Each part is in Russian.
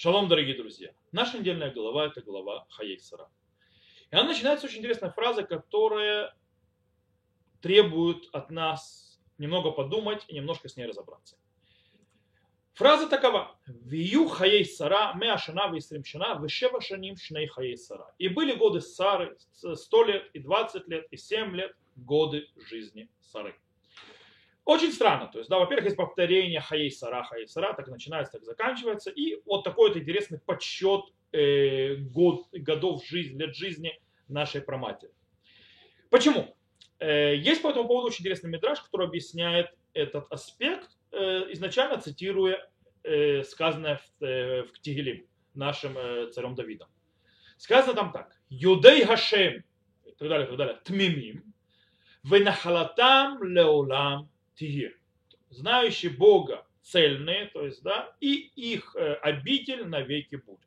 Шалом, дорогие друзья. Наша недельная глава – это глава Хаей Сара. И она начинается с очень интересной фразы, которая требует от нас немного подумать и немножко с ней разобраться. Фраза такова. Вию хаей сара меашана висримшана вешева шаним шней хаей сара. И были годы Сары, 100 лет, и 20 лет, и 7 лет, годы жизни Сары. Очень странно. То есть, да, во-первых, есть повторение хаей сара, хаей сара, так начинается, так заканчивается. И вот такой вот интересный подсчет э, год, годов жизни, лет жизни нашей проматери. Почему? Э, есть по этому поводу очень интересный мидраж, который объясняет этот аспект, э, изначально цитируя э, сказанное в, э, в Ктигелим нашим э, царем Давидом. Сказано там так. Юдей Хашем, и так далее, и так далее, тмимим, венахалатам леолам тигир. Знающий Бога цельные, то есть, да, и их э, обитель навеки будет.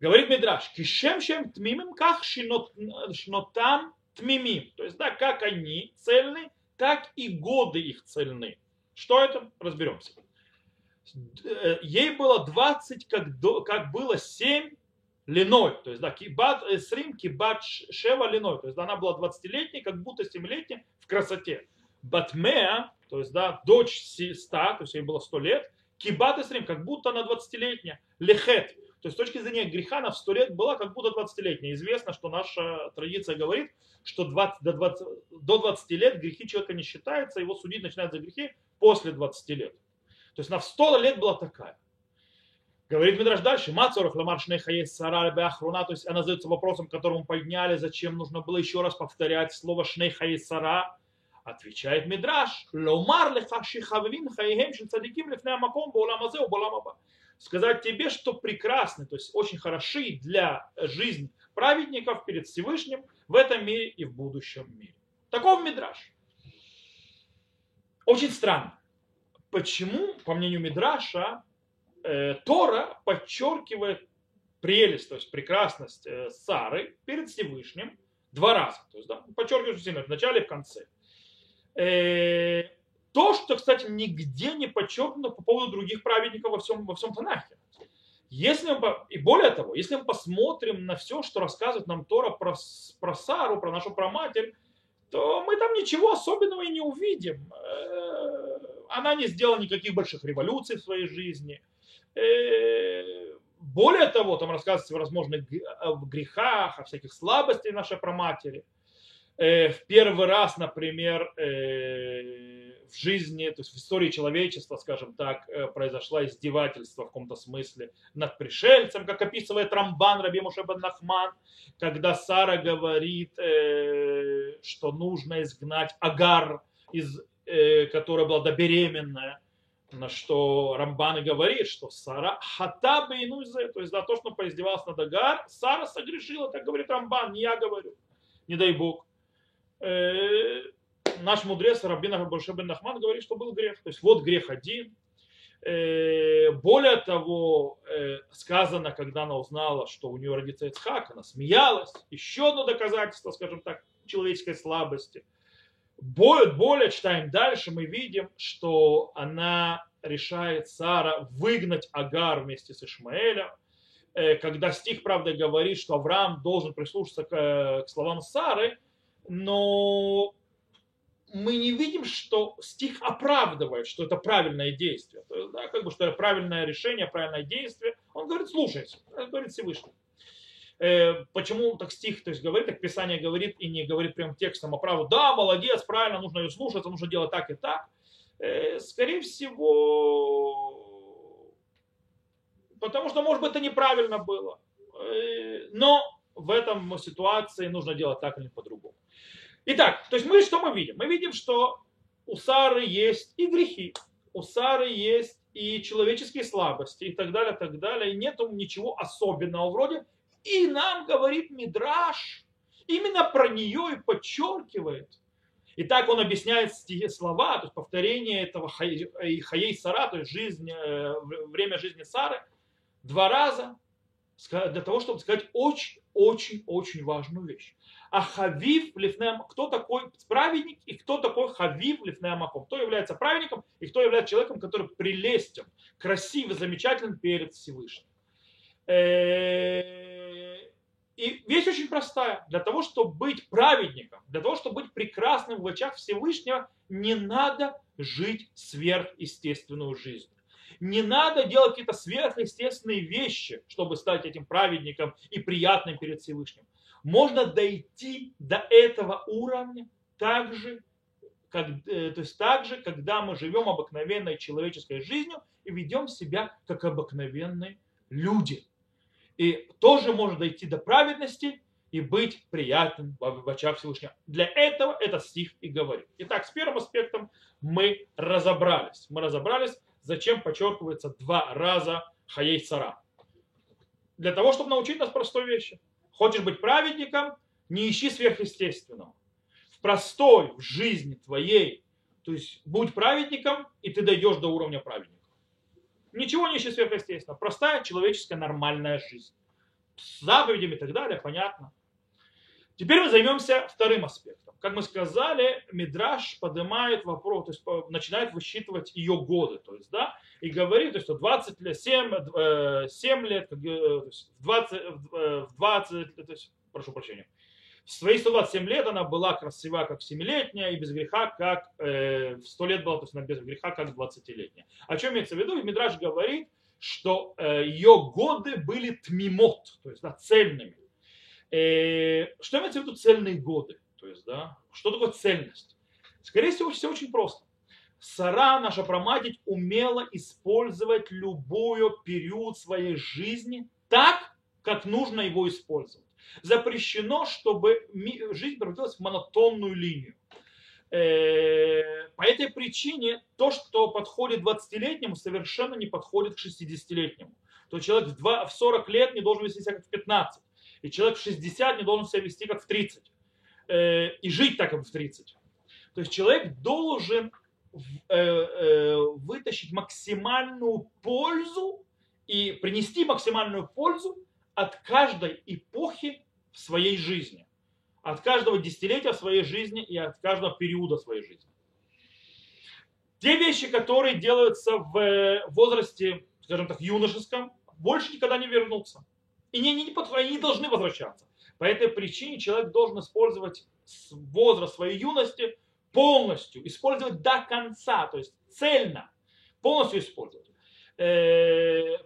Говорит Мидраш, кишем чем тмимим, как шинотам тмимим. То есть, да, как они цельны, так и годы их цельны. Что это? Разберемся. Э, ей было 20, как, до, как было 7 линой. То есть, да, кибат, э, срим кибат шева линой. То есть, да, она была 20-летней, как будто 7-летней в красоте. Батмеа, то есть, да, дочь 100, то есть ей было 100 лет, кибат и срим, как будто она 20-летняя, лехет, то есть с точки зрения греха она в 100 лет была как будто 20-летняя. Известно, что наша традиция говорит, что 20, до, 20, до 20 лет грехи человека не считаются, его судить начинают за грехи после 20 лет. То есть она в 100 лет была такая. Говорит Мидраш дальше, Мацорах Ламаршней Хаес Сара Ахруна, то есть она задается вопросом, которому подняли, зачем нужно было еще раз повторять слово Шней Хаес Сара, Отвечает Мидраш, ломар леха шихаввин хаихем шин цадиким лифнея маком боуламазе боуламаба. Сказать тебе, что прекрасны, то есть очень хороши для жизни праведников перед Всевышним в этом мире и в будущем мире. Таков Мидраш. Очень странно. Почему, по мнению Мидраша, э, Тора подчеркивает прелесть, то есть прекрасность э, Сары перед Всевышним два раза. То есть, да, подчеркивает сильно в начале и в конце. Э, то, что, кстати, нигде не подчеркнуто по поводу других праведников во всем, во всем Танахе. Если мы, и более того, если мы посмотрим на все, что рассказывает нам Тора про, про Сару, про нашу проматерь, то мы там ничего особенного и не увидим. Э, она не сделала никаких больших революций в своей жизни. Э, более того, там рассказывается о возможных грехах, о всяких слабостях нашей проматери. Э, в первый раз, например, э, в жизни, то есть в истории человечества, скажем так, э, произошло издевательство в каком-то смысле над пришельцем, как описывает Рамбан Раби Мушебан Нахман, когда Сара говорит, что нужно изгнать Агар, из, которая была добеременная, на что Рамбан и говорит, что Сара хата бейнузе, то есть за то, что он поиздевался над Агар, Сара согрешила, так говорит Рамбан, не я говорю, не дай Бог. Э, наш мудрец Рабин Больше бен Нахман говорит, что был грех. То есть вот грех один. Э, более того, э, сказано, когда она узнала, что у нее родится Ицхак, она смеялась. Еще одно доказательство, скажем так, человеческой слабости. Более, более читаем дальше, мы видим, что она решает Сара выгнать Агар вместе с Ишмаэлем, когда стих, правда, говорит, что Авраам должен прислушаться к, к словам Сары, но мы не видим, что стих оправдывает, что это правильное действие. То есть, да, как бы, что это правильное решение, правильное действие. Он говорит, слушайте, говорит Всевышний. Э, почему так стих то есть, говорит, как Писание говорит, и не говорит прям текстом, а правду, да, молодец, правильно, нужно ее слушаться, нужно делать так и так. Э, скорее всего, потому что, может быть, это неправильно было. Э, но в этом ситуации нужно делать так или по-другому. Итак, то есть мы что мы видим? Мы видим, что у Сары есть и грехи, у Сары есть и человеческие слабости и так далее, так далее. И нету ничего особенного вроде. И нам говорит Мидраш, именно про нее и подчеркивает. И так он объясняет слова, то есть повторение этого Хаей Сара, то есть жизнь, э, время жизни Сары, два раза для того, чтобы сказать очень-очень-очень важную вещь. А Хавив Лифнеам, кто такой праведник и кто такой Хавив Лифнеамахом? Кто является праведником и кто является человеком, который прелестен, красивый, замечательный перед Всевышним. Э, и вещь очень простая. Для того, чтобы быть праведником, для того, чтобы быть прекрасным в очах Всевышнего, не надо жить сверхъестественную жизнь. Не надо делать какие-то сверхъестественные вещи, чтобы стать этим праведником и приятным перед Всевышним. Можно дойти до этого уровня так же, как, э, то есть так же, когда мы живем обыкновенной человеческой жизнью и ведем себя как обыкновенные люди. И тоже можно дойти до праведности и быть приятным в очах Всевышнего. Для этого этот стих и говорит. Итак, с первым аспектом мы разобрались. Мы разобрались, зачем подчеркивается два раза Хаей Сара. Для того, чтобы научить нас простой вещи. Хочешь быть праведником, не ищи сверхъестественного. В простой в жизни твоей, то есть будь праведником, и ты дойдешь до уровня праведника. Ничего не ищи сверхъестественного. Простая человеческая нормальная жизнь. С заповедями и так далее, понятно. Теперь мы займемся вторым аспектом. Как мы сказали, Мидраш поднимает вопрос, то есть начинает высчитывать ее годы, то есть, да, и говорит, то есть, 20 лет, 7, 7 лет, то есть, в 20, в 20, то есть, прошу прощения, в свои 127 лет она была красива, как 7-летняя, и без греха, как э, в 100 лет была, то есть она без греха, как 20-летняя. О чем имеется в виду? Мидраш говорит, что э, ее годы были тмимот, то есть да, цельными. Э, что имеется в виду цельные годы? Есть, да, что такое цельность? Скорее всего, все очень просто. Сара, наша проматить, умела использовать любой период своей жизни так, как нужно его использовать. Запрещено, чтобы жизнь превратилась в монотонную линию. Э, по этой причине то, что подходит 20-летнему, совершенно не подходит к 60-летнему. То человек в 40 лет не должен вести себя как в 15. И человек в 60 не должен себя вести как в 30. Э, и жить так, в 30. То есть человек должен э, э, вытащить максимальную пользу и принести максимальную пользу от каждой эпохи в своей жизни. От каждого десятилетия в своей жизни и от каждого периода своей жизни. Те вещи, которые делаются в возрасте, скажем так, юношеском, больше никогда не вернутся. И не, не, они не должны возвращаться. По этой причине человек должен использовать возраст своей юности полностью, использовать до конца, то есть цельно, полностью использовать. Э,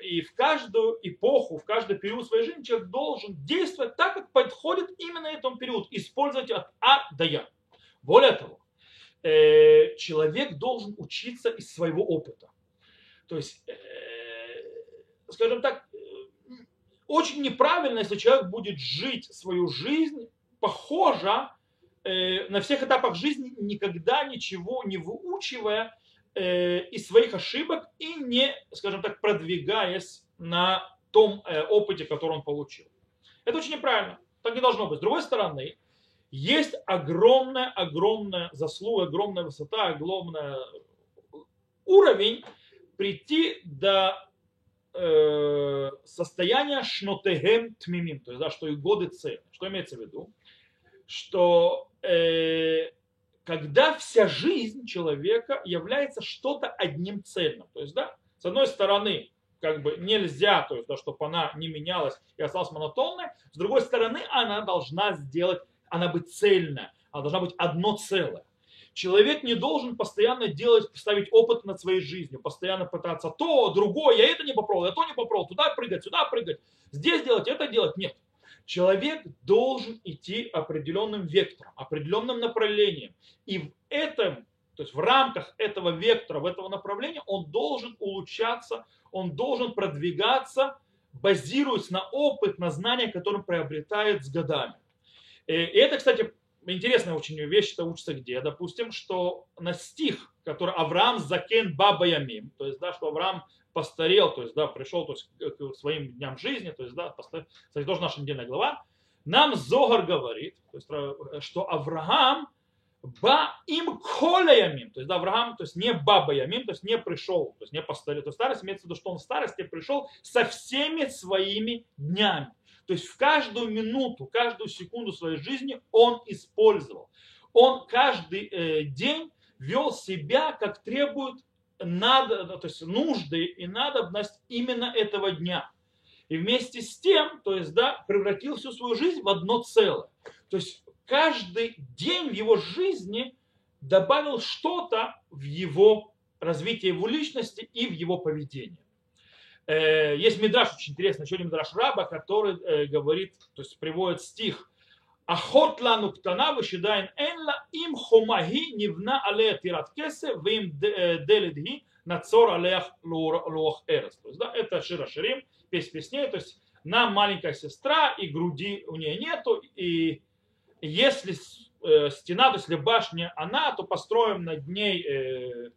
и в каждую эпоху, в каждый период своей жизни человек должен действовать так, как подходит именно этому периоду, использовать от А до Я. Более того, э, человек должен учиться из своего опыта. То есть, э, скажем так, очень неправильно, если человек будет жить свою жизнь похоже э, на всех этапах жизни, никогда ничего не выучивая э, из своих ошибок и не, скажем так, продвигаясь на том э, опыте, который он получил. Это очень неправильно. Так не должно быть. С другой стороны, есть огромная, огромная заслуга, огромная высота, огромный уровень прийти до э, состояние шнотегем тмимим, то есть, да, что и годы цельны. Что имеется в виду? Что э, когда вся жизнь человека является что-то одним цельным. То есть, да, с одной стороны, как бы нельзя, то есть, да, чтобы она не менялась и осталась монотонной, с другой стороны, она должна сделать, она быть цельная, она должна быть одно целое. Человек не должен постоянно делать, ставить опыт над своей жизнью, постоянно пытаться то, другое, я это не попробовал, я то не попробовал, туда прыгать, сюда прыгать, здесь делать, это делать. Нет. Человек должен идти определенным вектором, определенным направлением. И в этом, то есть в рамках этого вектора, в этого направления, он должен улучшаться, он должен продвигаться, базируясь на опыт, на знания, которые приобретает с годами. И это, кстати, интересная очень вещь, это учится где, допустим, что на стих, который Авраам закен баба ямим, то есть, да, что Авраам постарел, то есть, да, пришел то есть, к своим дням жизни, то есть, да, постарел, кстати, тоже наша недельная глава, нам Зогар говорит, то есть, что Авраам Ба им коляямим, то есть да, Авраам, то есть не баба ямим, то есть не пришел, то есть не постарел, то старость имеется в виду, что он в старости пришел со всеми своими днями. То есть в каждую минуту, каждую секунду своей жизни он использовал. Он каждый э, день вел себя, как требует надо, то есть нужды и надобность именно этого дня. И вместе с тем, то есть, да, превратил всю свою жизнь в одно целое. То есть каждый день в его жизни добавил что-то в его развитие его личности и в его поведение. Э, есть мидраш очень интересный, еще один мидраш раба, который э, говорит, то есть приводит стих Ахот лану ктана вышидаин энла им хомаги нивна алея тират кесе вим делит ги нацор алеях лох эрес. То есть, да, это Шира Ширим, песнь песней, то есть нам маленькая сестра, и груди у нее нету, и если э, стена, то есть если башня она, то построим над ней э, э,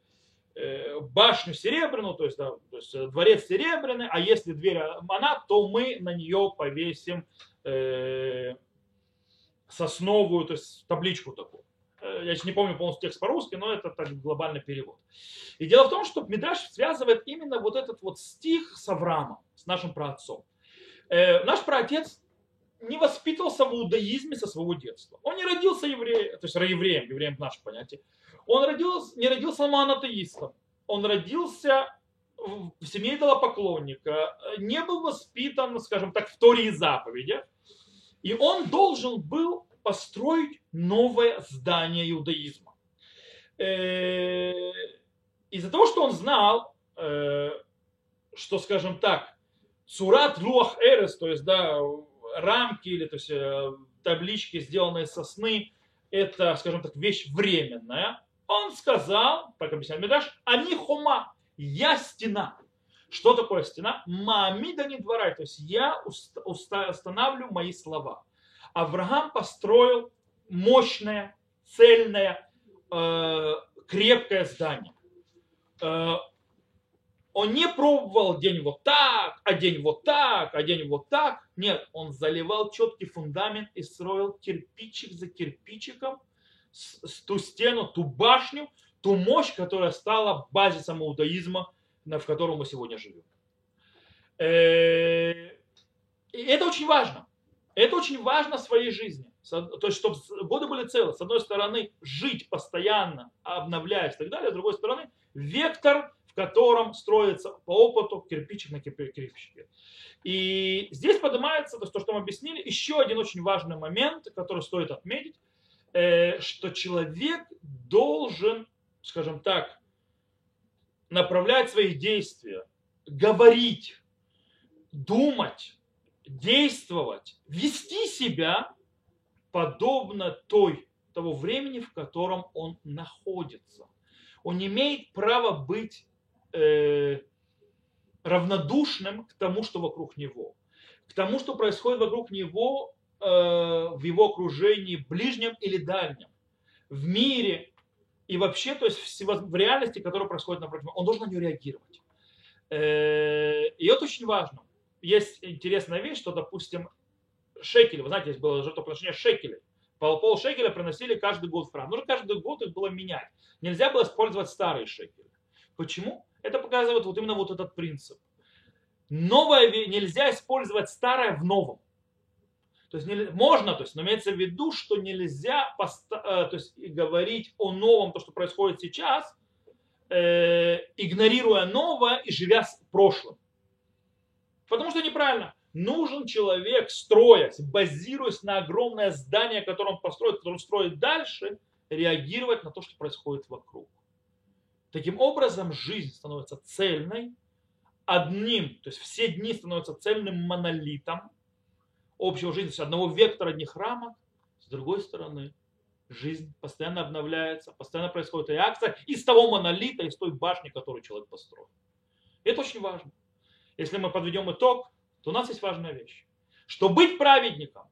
башню серебряную, то есть, да, то есть дворец серебряный, а если дверь она, то мы на нее повесим сосновую, то есть табличку такую. Я не помню полностью текст по-русски, но это так глобальный перевод. И дело в том, что Мидраш связывает именно вот этот вот стих с Авраамом, с нашим праотцом. Наш праотец не воспитывался в иудаизме со своего детства. Он не родился евреем, то есть евреем, евреем наше понятие. Он родился, не родился монотеистом. Он родился в семье идолопоклонника, не был воспитан, скажем так, в Торе и заповедях. И он должен был построить новое здание иудаизма. Э, из-за того, что он знал, э, что, скажем так, Цурат Луах Эрес, то есть, да, рамки или то есть, э, таблички, сделанные из сосны, это, скажем так, вещь временная. Он сказал, как объясняет Медаш, они хума, я стена. Что такое стена? Маамида не дворай, то есть я устанавливаю мои слова. Авраам построил мощное, цельное, э, крепкое здание. Э, он не пробовал день вот так, а день вот так, а день вот так. Нет, он заливал четкий фундамент и строил кирпичик за кирпичиком ту стену, ту башню, ту мощь, которая стала базисом иудаизма, в котором мы сегодня живем. Э, и это очень важно. Это очень важно в своей жизни. То есть, чтобы годы были целы. С одной стороны, жить постоянно, обновляясь и так далее. С другой стороны, вектор в котором строится по опыту кирпичик на кирпичике. И здесь поднимается то, что мы объяснили, еще один очень важный момент, который стоит отметить, э, что человек должен, скажем так, направлять свои действия, говорить, думать, действовать, вести себя подобно той, того времени, в котором он находится. Он не имеет права быть э, равнодушным к тому, что вокруг него, к тому, что происходит вокруг него э, в его окружении, ближнем или дальнем, в мире и вообще, то есть в, в реальности, которая происходит напротив он должен на нее реагировать. Э, и это очень важно. Есть интересная вещь, что, допустим, шекели, вы знаете, здесь было жертвоприношение шекелей. Пол, пол шекеля приносили каждый год в храм. Нужно каждый год их было менять. Нельзя было использовать старые шекели. Почему? Это показывает вот именно вот этот принцип. Новое нельзя использовать старое в новом. То есть можно, то есть, но имеется в виду, что нельзя поста- э, то есть, говорить о новом, то, что происходит сейчас, э, игнорируя новое и живя с прошлым. Потому что неправильно. Нужен человек, строясь, базируясь на огромное здание, которое он построит, которое он строит дальше, реагировать на то, что происходит вокруг. Таким образом, жизнь становится цельной, одним, то есть все дни становятся цельным монолитом общего жизни, то есть одного вектора, одних рамок. С другой стороны, жизнь постоянно обновляется, постоянно происходит реакция из того монолита, из той башни, которую человек построил. И это очень важно. Если мы подведем итог, то у нас есть важная вещь. Что быть праведником,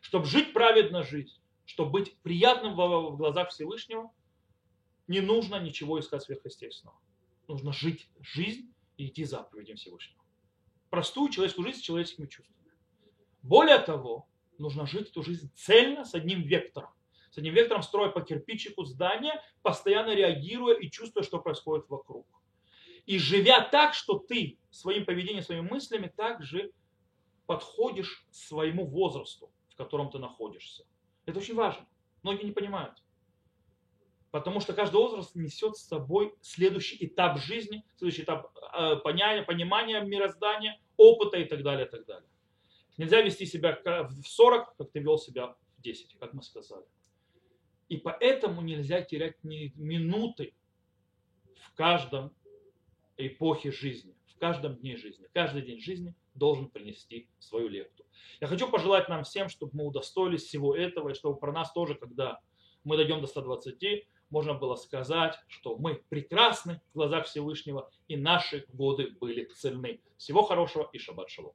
чтобы жить праведно жизнь, чтобы быть приятным в глазах Всевышнего, не нужно ничего искать сверхъестественного. Нужно жить жизнь и идти заповедям Всевышнего. Простую человеческую жизнь с человеческими чувствами. Более того, нужно жить эту жизнь цельно, с одним вектором, с одним вектором, строя по кирпичику здания, постоянно реагируя и чувствуя, что происходит вокруг. И живя так, что ты своим поведением, своими мыслями также подходишь своему возрасту, в котором ты находишься. Это очень важно. Многие не понимают. Потому что каждый возраст несет с собой следующий этап жизни, следующий этап э, понимания, понимания мироздания, опыта и так далее, и так далее. Нельзя вести себя в 40, как ты вел себя в 10, как мы сказали. И поэтому нельзя терять ни минуты в каждом эпохе жизни, в каждом дне жизни. Каждый день жизни должен принести свою лепту. Я хочу пожелать нам всем, чтобы мы удостоились всего этого, и чтобы про нас тоже, когда мы дойдем до 120, можно было сказать, что мы прекрасны в глазах Всевышнего, и наши годы были цельны. Всего хорошего и шаббат шалом.